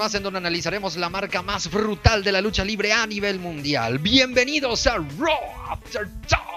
más en donde analizaremos la marca más brutal de la lucha libre a nivel mundial. Bienvenidos a Raw After Talk.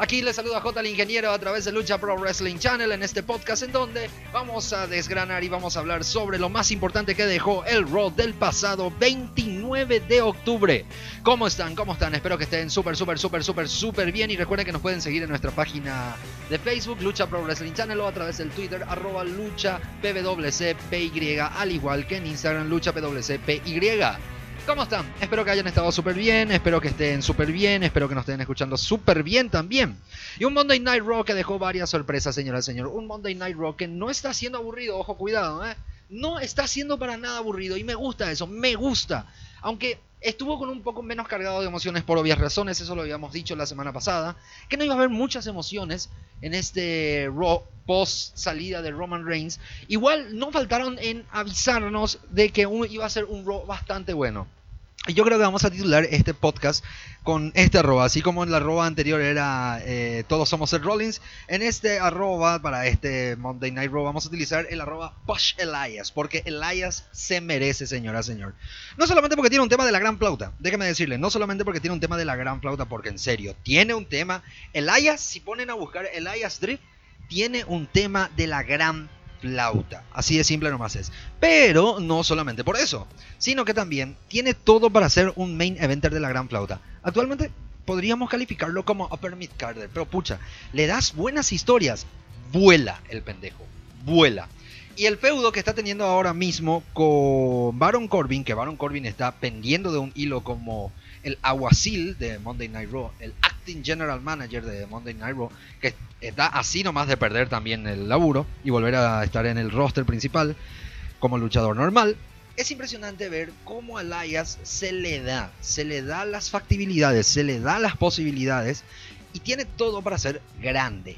Aquí les saluda J el Ingeniero a través de Lucha Pro Wrestling Channel en este podcast en donde vamos a desgranar y vamos a hablar sobre lo más importante que dejó el Raw del pasado 29 de octubre. ¿Cómo están? ¿Cómo están? Espero que estén súper, súper, súper, súper, súper bien y recuerden que nos pueden seguir en nuestra página de Facebook, Lucha Pro Wrestling Channel o a través del Twitter, arroba lucha PWCPY, al igual que en Instagram, lucha PWCPY. ¿Cómo están? Espero que hayan estado súper bien, espero que estén súper bien, espero que nos estén escuchando súper bien también. Y un Monday Night Raw que dejó varias sorpresas, señora señor. Un Monday Night Raw que no está siendo aburrido, ojo, cuidado, ¿eh? No está siendo para nada aburrido y me gusta eso, me gusta. Aunque estuvo con un poco menos cargado de emociones por obvias razones, eso lo habíamos dicho la semana pasada, que no iba a haber muchas emociones en este Raw post salida de Roman Reigns. Igual no faltaron en avisarnos de que iba a ser un Raw bastante bueno. Y yo creo que vamos a titular este podcast con este arroba, así como en la arroba anterior era eh, Todos somos el Rollins, en este arroba para este Monday Night Raw vamos a utilizar el arroba Push Elias, porque Elias se merece, señora, señor. No solamente porque tiene un tema de la gran flauta, déjeme decirle, no solamente porque tiene un tema de la gran flauta, porque en serio, tiene un tema, Elias, si ponen a buscar Elias Drift, tiene un tema de la gran flauta. Así de simple nomás es. Pero no solamente por eso, sino que también tiene todo para ser un main eventer de la gran flauta. Actualmente podríamos calificarlo como Upper Mid Carter, pero pucha, le das buenas historias, vuela el pendejo, vuela. Y el feudo que está teniendo ahora mismo con Baron Corbin, que Baron Corbin está pendiendo de un hilo como el aguacil de Monday Night Raw, el acting general manager de Monday Night Raw, que está así nomás de perder también el laburo y volver a estar en el roster principal como luchador normal. Es impresionante ver cómo a Elias se le da, se le da las factibilidades, se le da las posibilidades y tiene todo para ser grande.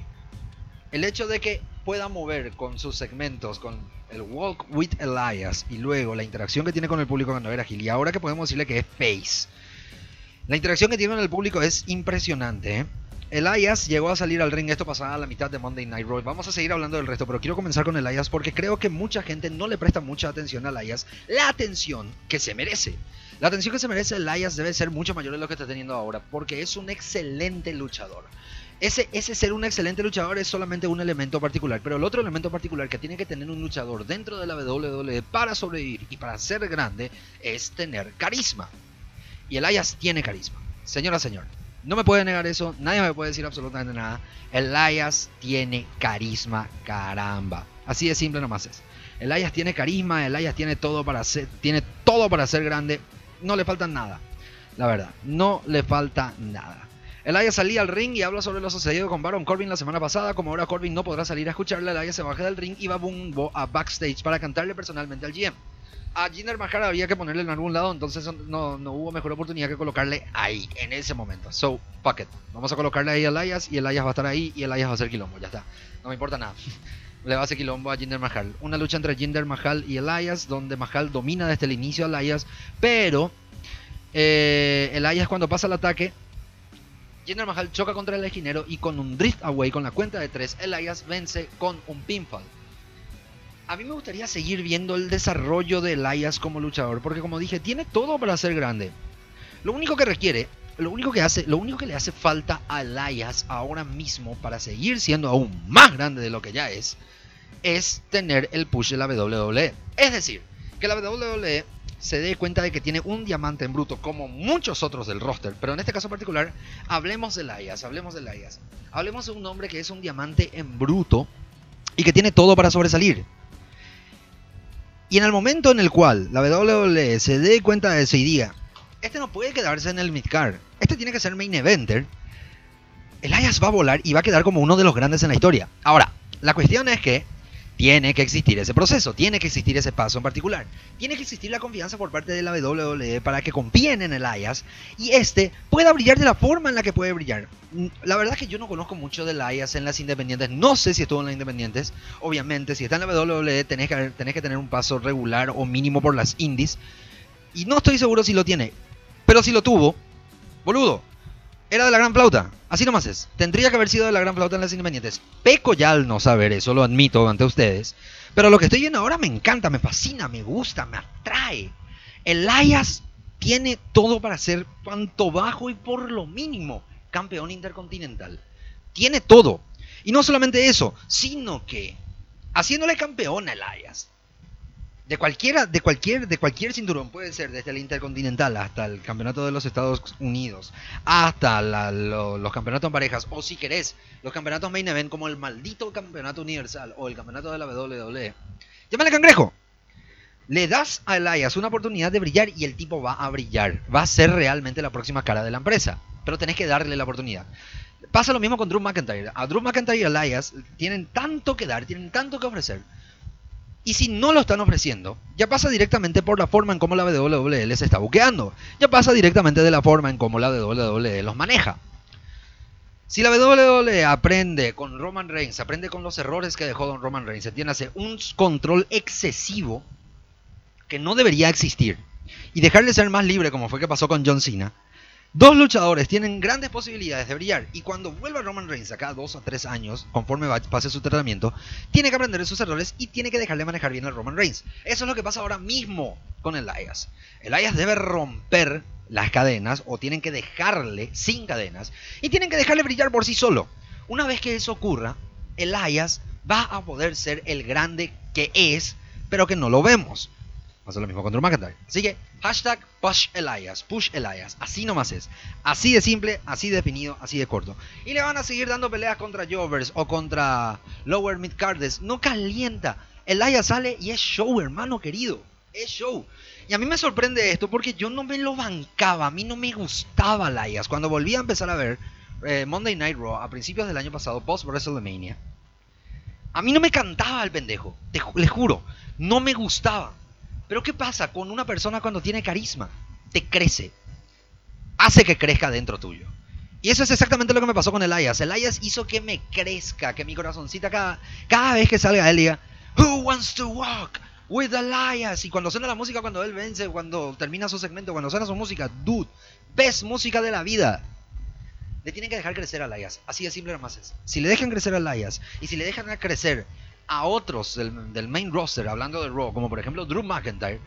El hecho de que pueda mover con sus segmentos, con el Walk with Elias y luego la interacción que tiene con el público cuando era Gil y ahora que podemos decirle que es Face la interacción que tiene con el público es impresionante. ¿eh? Elias llegó a salir al ring, esto pasaba a la mitad de Monday Night Raw. Vamos a seguir hablando del resto, pero quiero comenzar con Elias porque creo que mucha gente no le presta mucha atención a Elias. La atención que se merece. La atención que se merece Elias debe ser mucho mayor de lo que está teniendo ahora, porque es un excelente luchador. Ese, ese ser un excelente luchador es solamente un elemento particular, pero el otro elemento particular que tiene que tener un luchador dentro de la WWE para sobrevivir y para ser grande es tener carisma. Y Elias tiene carisma. Señora, señor. No me puede negar eso. Nadie me puede decir absolutamente nada. Elias tiene carisma, caramba. Así de simple nomás es. Elias tiene carisma, Elias tiene todo para ser, tiene todo para ser grande. No le falta nada. La verdad, no le falta nada. Elias salía al ring y habla sobre lo sucedido con Baron Corbin la semana pasada. Como ahora Corbin no podrá salir a escucharle, Elias se baja del ring y va a backstage para cantarle personalmente al GM a Jinder Mahal había que ponerle en algún lado, entonces no, hubo mejor oportunidad que colocarle ahí, en ese momento. So, fuck it. Vamos a colocarle ahí a Elias y Elias va a estar ahí y Elias va a hacer quilombo, ya está. No me importa nada. Le va a hacer quilombo a Jinder Mahal. Una lucha entre Jinder Mahal y Elias, donde Mahal domina desde el inicio a Elias, pero eh, Elias cuando pasa el ataque, Jinder Mahal choca contra el esquinero y con un drift away, con la cuenta de tres, Elias vence con un pinfall a mí me gustaría seguir viendo el desarrollo de Elias como luchador, porque como dije, tiene todo para ser grande. Lo único que requiere, lo único que hace, lo único que le hace falta a Elias ahora mismo para seguir siendo aún más grande de lo que ya es, es tener el push de la WWE. Es decir, que la WWE se dé cuenta de que tiene un diamante en bruto como muchos otros del roster, pero en este caso particular, hablemos de Elias, hablemos de Elias. Hablemos de un hombre que es un diamante en bruto y que tiene todo para sobresalir. Y en el momento en el cual la WWE se dé cuenta de eso y diga, este no puede quedarse en el midcard, este tiene que ser main eventer, Elias va a volar y va a quedar como uno de los grandes en la historia. Ahora, la cuestión es que tiene que existir ese proceso, tiene que existir ese paso en particular. Tiene que existir la confianza por parte de la WWE para que confíen en Elias y este pueda brillar de la forma en la que puede brillar. Mm, la verdad es que yo no conozco mucho de Elias en las independientes, no sé si estuvo en las independientes. Obviamente, si está en la WWE tenés que tener un paso regular o mínimo por las indies. Y no estoy seguro si lo tiene, pero si lo tuvo, boludo, Era de la gran flauta. Así nomás es. Tendría que haber sido de la gran flauta en las independientes. Peco ya al no saber eso, lo admito ante ustedes. Pero lo que estoy viendo ahora me encanta, me fascina, me gusta, me atrae. Elias tiene todo para ser cuanto bajo y por lo mínimo campeón intercontinental. Tiene todo. Y no solamente eso, sino que haciéndole campeón a Elias, de cualquiera, de cualquier, de cualquier cinturón, puede ser desde el Intercontinental hasta el Campeonato de los Estados Unidos, hasta los campeonatos en parejas, o si querés, los campeonatos main event como el maldito Campeonato Universal o el Campeonato de la WWE. Llámale cangrejo. Le das a Elias una oportunidad de brillar y el tipo va a brillar. Va a ser realmente la próxima cara de la empresa. Pero tenés que darle la oportunidad. Pasa lo mismo con Drew McIntyre. A Drew McIntyre y Elias tienen tanto que dar, tienen tanto que ofrecer y si no lo están ofreciendo, ya pasa directamente por la forma en cómo la WWE les está buqueando. Ya pasa directamente de la forma en cómo la WWE los maneja. Si la WWE aprende con Roman Reigns, aprende con los errores que dejó Don Roman Reigns, se tiene un control excesivo que no debería existir y dejarle ser más libre como fue que pasó con John Cena, Dos luchadores tienen grandes posibilidades de brillar y cuando vuelva Roman Reigns acá dos o tres años, conforme pase su tratamiento, tiene que aprender de sus errores y tiene que dejarle manejar bien a Roman Reigns. Eso es lo que pasa ahora mismo con Elias. Elias debe romper las cadenas o tienen que dejarle sin cadenas y tienen que dejarle brillar por sí solo. Una vez que eso ocurra, Elias va a poder ser el grande que es, pero que no lo vemos. Pasa lo mismo con Drew McIntyre. Así que hashtag push Elias, push Elias. Así nomás es. Así de simple, así definido, así de corto. Y le van a seguir dando peleas contra Jovers o contra Lower Mid Cardes. No calienta. Elias sale y es show, hermano querido. Es show. Y a mí me sorprende esto porque yo no me lo bancaba. A mí no me gustaba Elias. Cuando volví a empezar a ver eh, Monday Night Raw a principios del año pasado, post WrestleMania, a mí no me cantaba el pendejo. Te, les juro. No me gustaba. Pero ¿qué pasa con una persona cuando tiene carisma? Te crece. Hace que crezca dentro tuyo. Y eso es exactamente lo que me pasó con Elias. Elias hizo que me crezca, que mi corazoncita cada, cada vez que salga él diga, Who wants to walk with Elias? Y cuando suena la música, cuando él vence, cuando termina su segmento, cuando suena su música, dude, ves música de la vida. Le tienen que dejar crecer a Elias. Así de simple nomás es. Si le dejan crecer a Elias y si le dejan crecer a otros del, main roster, hablando de Raw, como por ejemplo Drew McIntyre,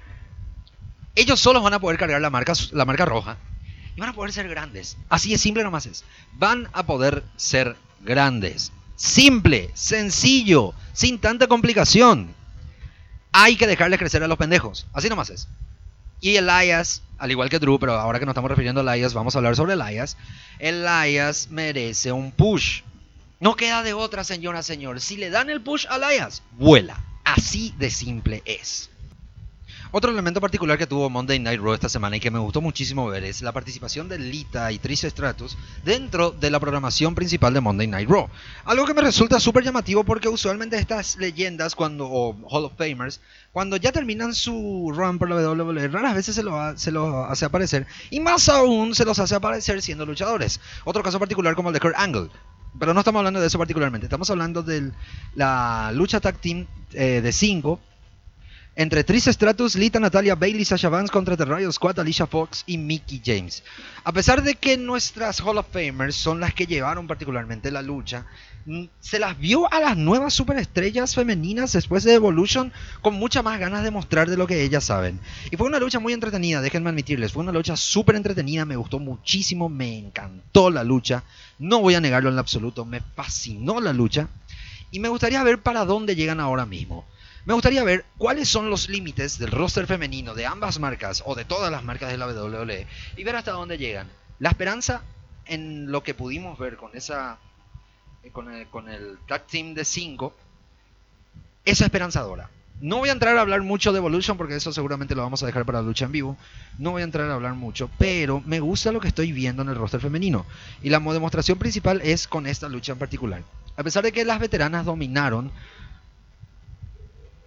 ellos solos van a poder cargar la marca, la marca roja y van a poder ser grandes. Así es simple nomás es. Van a poder ser grandes. Simple, sencillo, sin tanta complicación. Hay que dejarles crecer a los pendejos. Así nomás es. Y Elias, al igual que Drew, pero ahora que nos estamos refiriendo a Elias, vamos a hablar sobre Elias. Elias merece un push. No queda de otra, señora, señor. Si le dan el push a Elias, vuela. Así de simple es. Otro elemento particular que tuvo Monday Night Raw esta semana y que me gustó muchísimo ver es la participación de Lita y Trish Stratus dentro de la programación principal de Monday Night Raw. Algo que me resulta súper llamativo porque usualmente estas leyendas cuando, o Hall of Famers, cuando ya terminan su run por la WWE, raras veces se los se lo hace aparecer y más aún se los hace aparecer siendo luchadores. Otro caso particular como el de Kurt Angle. Pero no estamos hablando de eso particularmente. Estamos hablando de la lucha tag team eh, de 5 entre Trish Stratus, Lita, Natalia, Bailey, Sasha Vance contra The Squad, Alicia Fox y Mickey James. A pesar de que nuestras Hall of Famers son las que llevaron particularmente la lucha, mm, se las vio a las nuevas superestrellas femeninas después de Evolution con muchas más ganas de mostrar de lo que ellas saben. Y fue una lucha muy entretenida, déjenme admitirles, fue una lucha súper entretenida, me gustó muchísimo, me encantó la lucha, no voy a negarlo en absoluto, me fascinó la lucha y me gustaría ver para dónde llegan ahora mismo. Me gustaría ver cuáles son los límites del roster femenino de ambas marcas o de todas las marcas de la WWE y ver hasta dónde llegan. La esperanza en lo que pudimos ver con esa eh, con el, con el tag team de 5 es esperanzadora. No voy a entrar a hablar mucho de Evolution porque eso seguramente lo vamos a dejar para la lucha en vivo. No voy a entrar a hablar mucho, pero me gusta lo que estoy viendo en el roster femenino. Y la demostración principal es con esta lucha en particular. A pesar de que las veteranas dominaron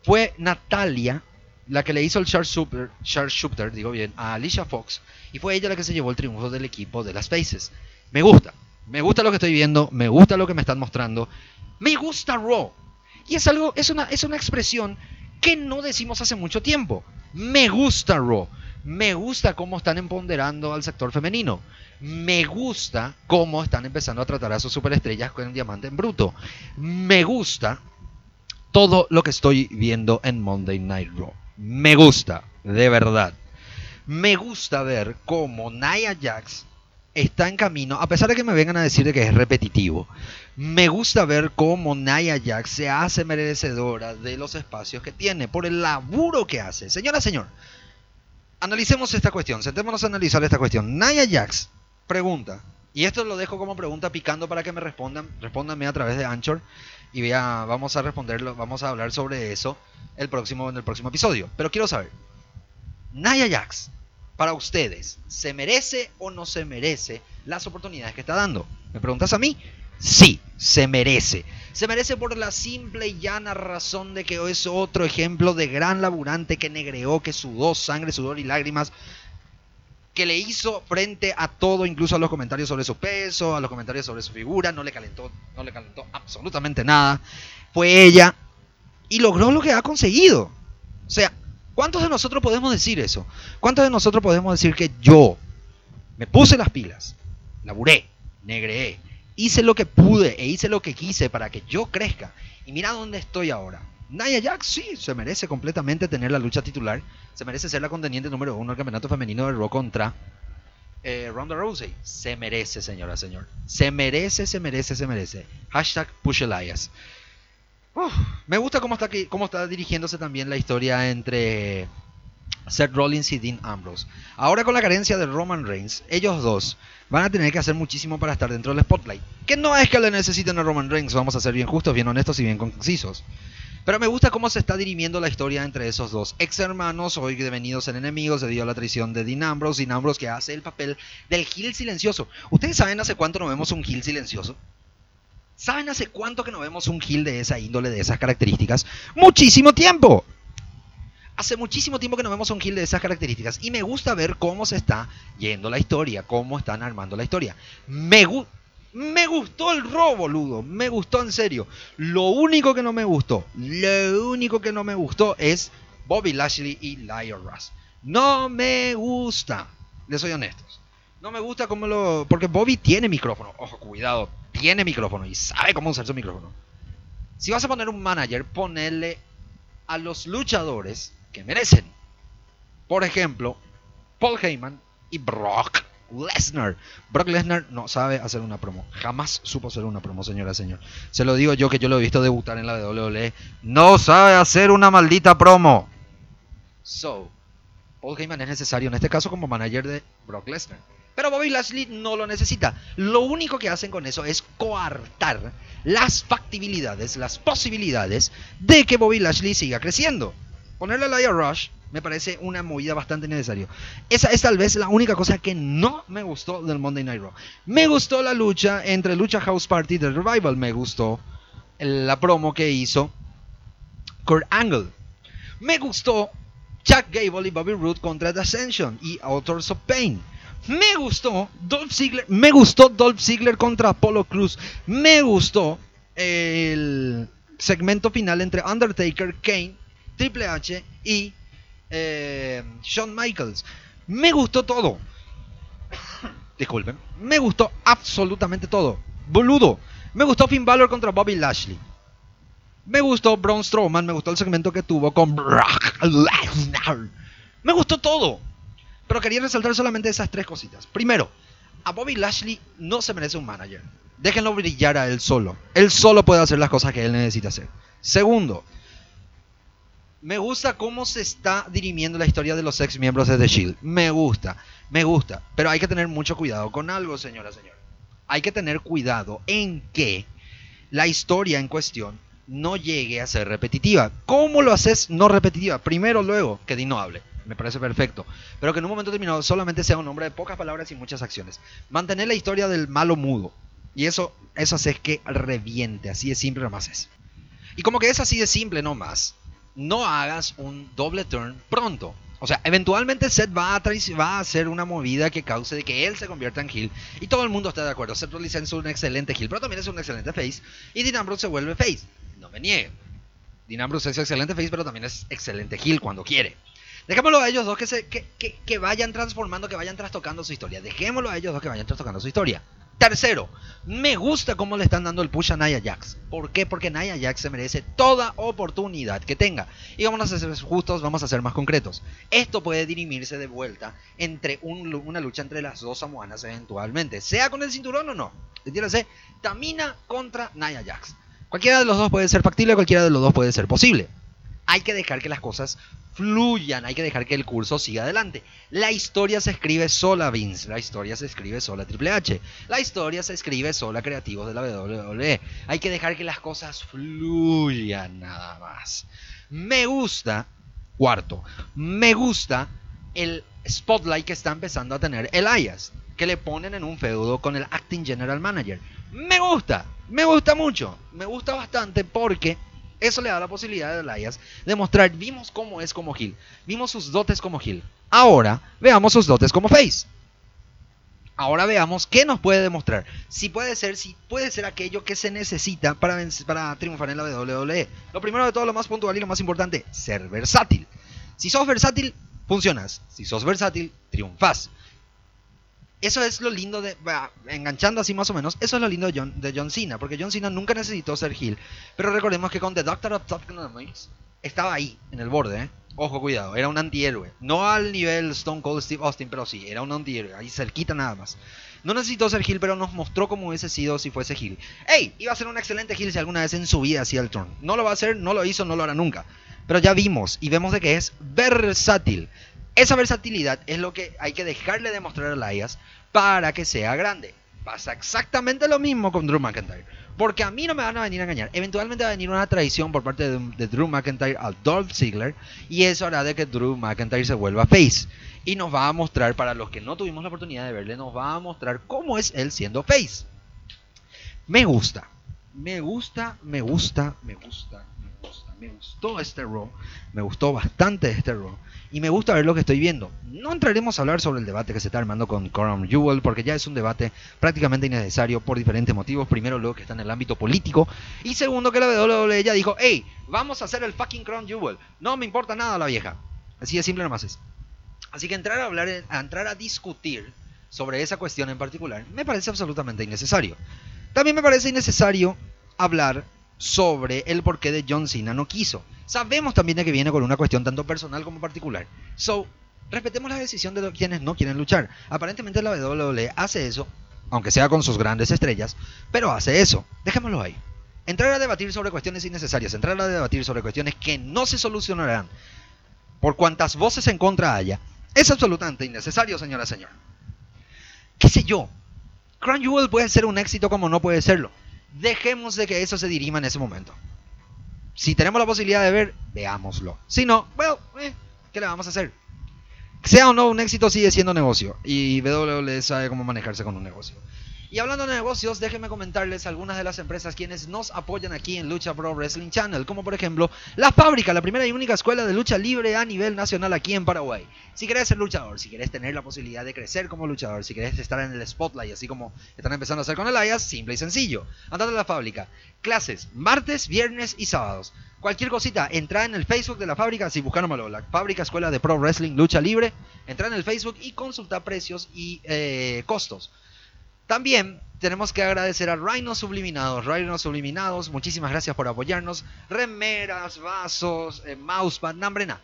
fue Natalia la que le hizo el Shooter, digo bien, a Alicia Fox y fue ella la que se llevó el triunfo del equipo de las Faces. Me gusta, me gusta lo que estoy viendo, me gusta lo que me están mostrando, me gusta Raw. Y es algo, es una, es una expresión que no decimos hace mucho tiempo. Me gusta Raw. Me gusta cómo están empoderando al sector femenino. Me gusta cómo están empezando a tratar a sus superestrellas con el diamante en bruto. Me gusta todo lo que estoy viendo en Monday Night Raw. Me gusta, de verdad. Me gusta ver cómo Nia Jax está en camino, a pesar de que me vengan a decir que es repetitivo. Me gusta ver cómo Nia Jax se hace merecedora de los espacios que tiene, por el laburo que hace. Señora, señor, analicemos esta cuestión, sentémonos a analizar esta cuestión. Nia Jax pregunta, y esto lo dejo como pregunta picando para que me respondan, respóndanme a través de Anchor y vea, vamos a responderlo, vamos a hablar sobre eso el próximo, en el próximo episodio. Pero quiero saber, Nia Jax, para ustedes, ¿se merece o no se merece las oportunidades que está dando? ¿Me preguntas a mí? Sí, se merece. Se merece por la simple y llana razón de que es otro ejemplo de gran laburante que negreó, que sudó sangre, sudor y lágrimas, que le hizo frente a todo, incluso a los comentarios sobre su peso, a los comentarios sobre su figura, no le calentó, no le calentó absolutamente nada. Fue ella y logró lo que ha conseguido. O sea, ¿cuántos de nosotros podemos decir eso? ¿Cuántos de nosotros podemos decir que yo me puse las pilas, laburé, negreé, hice lo que pude e hice lo que quise para que yo crezca. Y mira dónde estoy ahora. Nia Jax sí, se merece completamente tener la lucha titular. Se merece ser la contendiente número uno del campeonato femenino de Raw contra eh, Ronda Rousey. Se merece, señora, señor. Se merece, se merece, se merece. Hashtag Push Elias. me gusta cómo está, cómo está dirigiéndose también la historia entre Seth Rollins y Dean Ambrose. Ahora con la carencia de Roman Reigns, ellos dos van a tener que hacer muchísimo para estar dentro del spotlight. Que no es que le necesiten a Roman Reigns, vamos a ser bien justos, bien honestos y bien concisos. Pero me gusta cómo se está dirimiendo la historia entre esos dos ex hermanos, hoy devenidos en enemigos debido a la traición de Dean Ambrose. Dean Ambrose que hace el papel del Gil silencioso. ¿Ustedes saben hace cuánto no vemos un Gil silencioso? ¿Saben hace cuánto que no vemos un Gil de esa índole, de esas características? ¡Muchísimo tiempo! Hace muchísimo tiempo que no vemos un Gil de esas características y me gusta ver cómo se está yendo la historia, cómo están armando la historia. Me, me gustó el robo, boludo, me gustó en serio. Lo único que no me gustó, lo único que no me gustó es Bobby Lashley y Lyle Russ. No me gusta, les soy honestos. No me gusta cómo lo... Porque Bobby tiene micrófono, ojo, cuidado, tiene micrófono y sabe cómo usar su micrófono. Si vas a poner un manager, ponele a los luchadores que merecen. Por ejemplo, Paul Heyman y Brock Lesnar. Brock Lesnar no sabe hacer una promo. Jamás supo hacer una promo, señora, señor. Se lo digo yo que yo lo he visto debutar en la WWE. No sabe hacer una maldita promo. So, Paul Heyman es necesario en este caso como manager de Brock Lesnar. Pero Bobby Lashley no lo necesita. Lo único que hacen con eso es coartar las factibilidades, las posibilidades de que Bobby Lashley siga creciendo. Ponerle a Laia Rush me parece una movida bastante necesaria. Esa es tal vez la única cosa que no me gustó del Monday Night Raw. Me gustó la lucha entre Lucha House Party The Revival. Me gustó la promo que hizo Kurt Angle. Me gustó Chuck Gable y Bobby Roode contra The Ascension y Authors of Pain. Me gustó Dolph Ziggler, me gustó Dolph Ziggler contra Apollo Cruz. Me gustó el segmento final entre Undertaker, Kane Triple H y eh, Shawn Michaels. Me gustó todo. Disculpen. Me gustó absolutamente todo. Boludo. Me gustó Finn Balor contra Bobby Lashley. Me gustó Braun Strowman. Me gustó el segmento que tuvo con Brock Lesnar. Me gustó todo. Pero quería resaltar solamente esas tres cositas. Primero, a Bobby Lashley no se merece un manager. Déjenlo brillar a él solo. Él solo puede hacer las cosas que él necesita hacer. Segundo, me gusta cómo se está dirimiendo la historia de los ex miembros de The Shield. Me gusta, me gusta. Pero hay que tener mucho cuidado con algo, señora, señor. Hay que tener cuidado en que la historia en cuestión no llegue a ser repetitiva. ¿Cómo lo haces no repetitiva? Primero, luego, que Dino hable. Me parece perfecto. Pero que en un momento determinado solamente sea un hombre de pocas palabras y muchas acciones. Mantener la historia del malo mudo. Y eso, eso hace que reviente. Así de simple nomás es. Y como que es así de simple nomás no hagas un doble turn pronto. O sea, eventualmente Seth va a, va a hacer una movida que cause de que él se convierta en heel. Y todo el mundo está de acuerdo. Seth Rollins es un excelente heel, pero también es un excelente face. Y Dean se vuelve face. No me niegue. Dean Ambrose es excelente face, pero también es excelente heel cuando quiere. Dejémoslo a ellos dos que, se, que, que, que vayan transformando, que vayan trastocando su historia. Dejémoslo a ellos dos que vayan trastocando su historia. Tercero, me gusta cómo le están dando el push a Nia Jax. ¿Por qué? Porque Nia Jax se merece toda oportunidad que tenga. Y vamos a ser justos, vamos a ser más concretos. Esto puede dirimirse de vuelta entre un, una lucha entre las dos samoanas eventualmente. Sea con el cinturón o no. Entiéndase, Tamina contra Nia Jax. Cualquiera de los dos puede ser factible, cualquiera de los dos puede ser posible. Hay que dejar que las cosas fluyan, hay que dejar que el curso siga adelante. La historia se escribe sola, Vince. La historia se escribe sola, Triple H. La historia se escribe sola, creativos de la WWE. Hay que dejar que las cosas fluyan nada más. Me gusta, cuarto, me gusta el spotlight que está empezando a tener Elias, que le ponen en un feudo con el Acting General Manager. Me gusta, me gusta mucho, me gusta bastante porque eso le da la posibilidad a Elias de mostrar, vimos cómo es como Hill, vimos sus dotes como Hill. Ahora veamos sus dotes como Face. Ahora veamos qué nos puede demostrar. Si puede ser, si puede ser aquello que se necesita para, para triunfar en la WWE. Lo primero de todo, lo más puntual y lo más importante, ser versátil. Si sos versátil, funcionas. Si sos versátil, triunfas. Eso es lo lindo de. enganchando así más o menos, eso es lo lindo de John, Cena, porque John Cena nunca necesitó ser heel. Pero recordemos que con The Doctor of Top estaba ahí, en el borde, ¿eh? Ojo, cuidado, era un antihéroe. No al nivel Stone Cold Steve Austin, pero sí, era un antihéroe, ahí cerquita nada más. No necesitó ser heel, pero nos mostró cómo hubiese sido si fuese heel. ¡Ey! Iba a ser un excelente heel si alguna vez en su vida hacía el turn. No lo va a hacer, no lo hizo, no lo hará nunca. Pero ya vimos y vemos de que es versátil. Esa versatilidad es lo que hay que dejarle demostrar a Elias para que sea grande. Pasa exactamente lo mismo con Drew McIntyre. Porque a mí no me van a venir a engañar. Eventualmente va a venir una traición por parte de, Drew McIntyre al Dolph Ziggler. Y eso hará de que Drew McIntyre se vuelva face. Y nos va a mostrar, para los que no tuvimos la oportunidad de verle, nos va a mostrar cómo es él siendo face. Me gusta. Me gusta, me gusta, me gusta, me gustó este Raw. Me gustó bastante este Raw y me gusta ver lo que estoy viendo. No entraremos a hablar sobre el debate que se está armando con Coram Jewel, porque ya es un debate prácticamente innecesario por diferentes motivos. Primero, lo que está en el ámbito político. Y segundo, que la WWE ya dijo, hey, vamos a hacer el fucking Crown Jewel. No me importa nada la vieja. Así de simple nomás es. Así que entrar a hablar, entrar a discutir sobre esa cuestión en particular, me parece absolutamente innecesario. También me parece innecesario hablar sobre el porqué de John Cena no quiso. Sabemos también de que viene con una cuestión tanto personal como particular. So, respetemos la decisión de quienes no quieren luchar. Aparentemente la WWE hace eso, aunque sea con sus grandes estrellas, pero hace eso. Dejémoslo ahí. Entrar a debatir sobre cuestiones innecesarias, entrar a debatir sobre cuestiones que no se solucionarán por cuantas voces en contra haya, es absolutamente innecesario, señora señor. ¿Qué sé yo? Crown Jewel puede ser un éxito como no puede serlo. Dejemos de que eso se dirima en ese momento. Si tenemos la posibilidad de ver, veámoslo. Si no, bueno, eh, ¿qué le vamos a hacer? Sea o no un éxito, sigue siendo negocio. Y WWE sabe cómo manejarse con un negocio. Y hablando de negocios, déjenme comentarles algunas de las empresas quienes nos apoyan aquí en Lucha Pro Wrestling Channel, como por ejemplo La Fábrica, la primera y única escuela de lucha libre a nivel nacional aquí en Paraguay. Si querés ser luchador, si querés tener la posibilidad de crecer como luchador, si querés estar en el spotlight, así como están empezando a hacer con el Elias, simple y sencillo. Andate a La Fábrica. Clases, martes, viernes y sábados. Cualquier cosita, entra en el Facebook de la fábrica, si buscan la fábrica Escuela de Pro Wrestling Lucha Libre, entra en el Facebook y consulta precios y eh, costos. También tenemos que agradecer a Rhino Subliminados. Rhino Subliminados, muchísimas gracias por apoyarnos. Remeras, vasos, eh, mousepad, nambrena.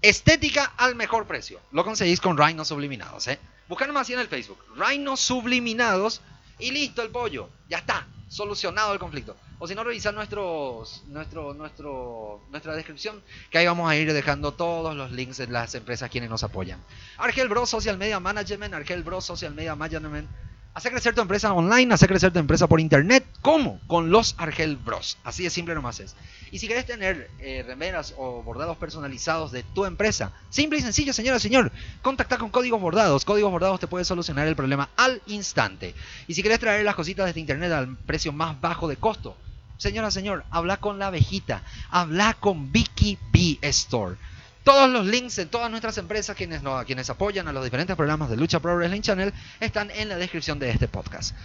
Estética al mejor precio. Lo conseguís con Rhino Subliminados, ¿eh? Buscadme así en el Facebook. Rhino Subliminados y listo el pollo. Ya está. Solucionado el conflicto. O si no, revisar nuestros, nuestro, nuestro, nuestra descripción, que ahí vamos a ir dejando todos los links de las empresas quienes nos apoyan. Argel Bro Social Media Management, Argel Bro Social Media Management Hacer crecer tu empresa online, hacer crecer tu empresa por internet. ¿Cómo? Con los Argel Bros. Así de simple nomás es. Y si querés tener eh, remeras o bordados personalizados de tu empresa, simple y sencillo, señora, señor, contacta con Códigos Bordados. Códigos Bordados te puede solucionar el problema al instante. Y si querés traer las cositas de internet al precio más bajo de costo, señora, señor, habla con la abejita, habla con Vicky B Store. Todos los links de todas nuestras empresas, quienes, quienes apoyan a los diferentes programas de Lucha Pro Wrestling Channel, están en la descripción de este podcast.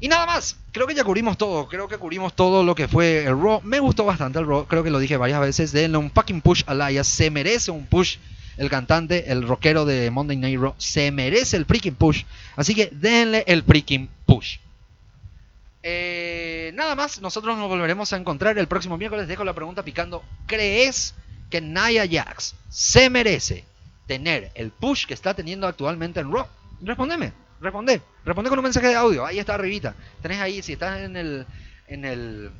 Y nada más, creo que ya cubrimos todo, creo que cubrimos todo lo que fue el Raw. Me gustó bastante el Raw, creo que lo dije varias veces, denle un fucking push a Elias, se merece un push el cantante, el rockero de Monday Night Raw, se merece el freaking push, así que denle el freaking push. Eh, nada más, nosotros nos volveremos a encontrar el próximo miércoles. Dejo la pregunta picando. ¿Crees que Nia Jax se merece tener el push que está teniendo actualmente en Raw? Respondeme, responde, responde con un mensaje de audio. Ahí está arribita. Tenés ahí, si estás en el, en el,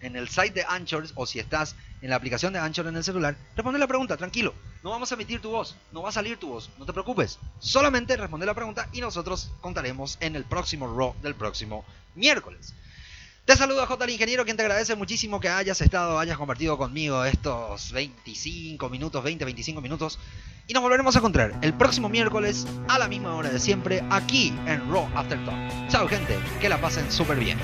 en el site de Anchor o si estás en la aplicación de Anchor en el celular, responde la pregunta, tranquilo. No vamos a emitir tu voz, no va a salir tu voz, no te preocupes. Solamente responde la pregunta y nosotros contaremos en el próximo Raw del próximo miércoles. Te saludo J el Ingeniero, quien te agradece muchísimo que hayas estado, hayas compartido conmigo estos 25 minutos, 20, 25 minutos. Y nos volveremos a encontrar el próximo miércoles a la misma hora de siempre aquí en Raw After Talk. Chao gente, que la pasen súper bien.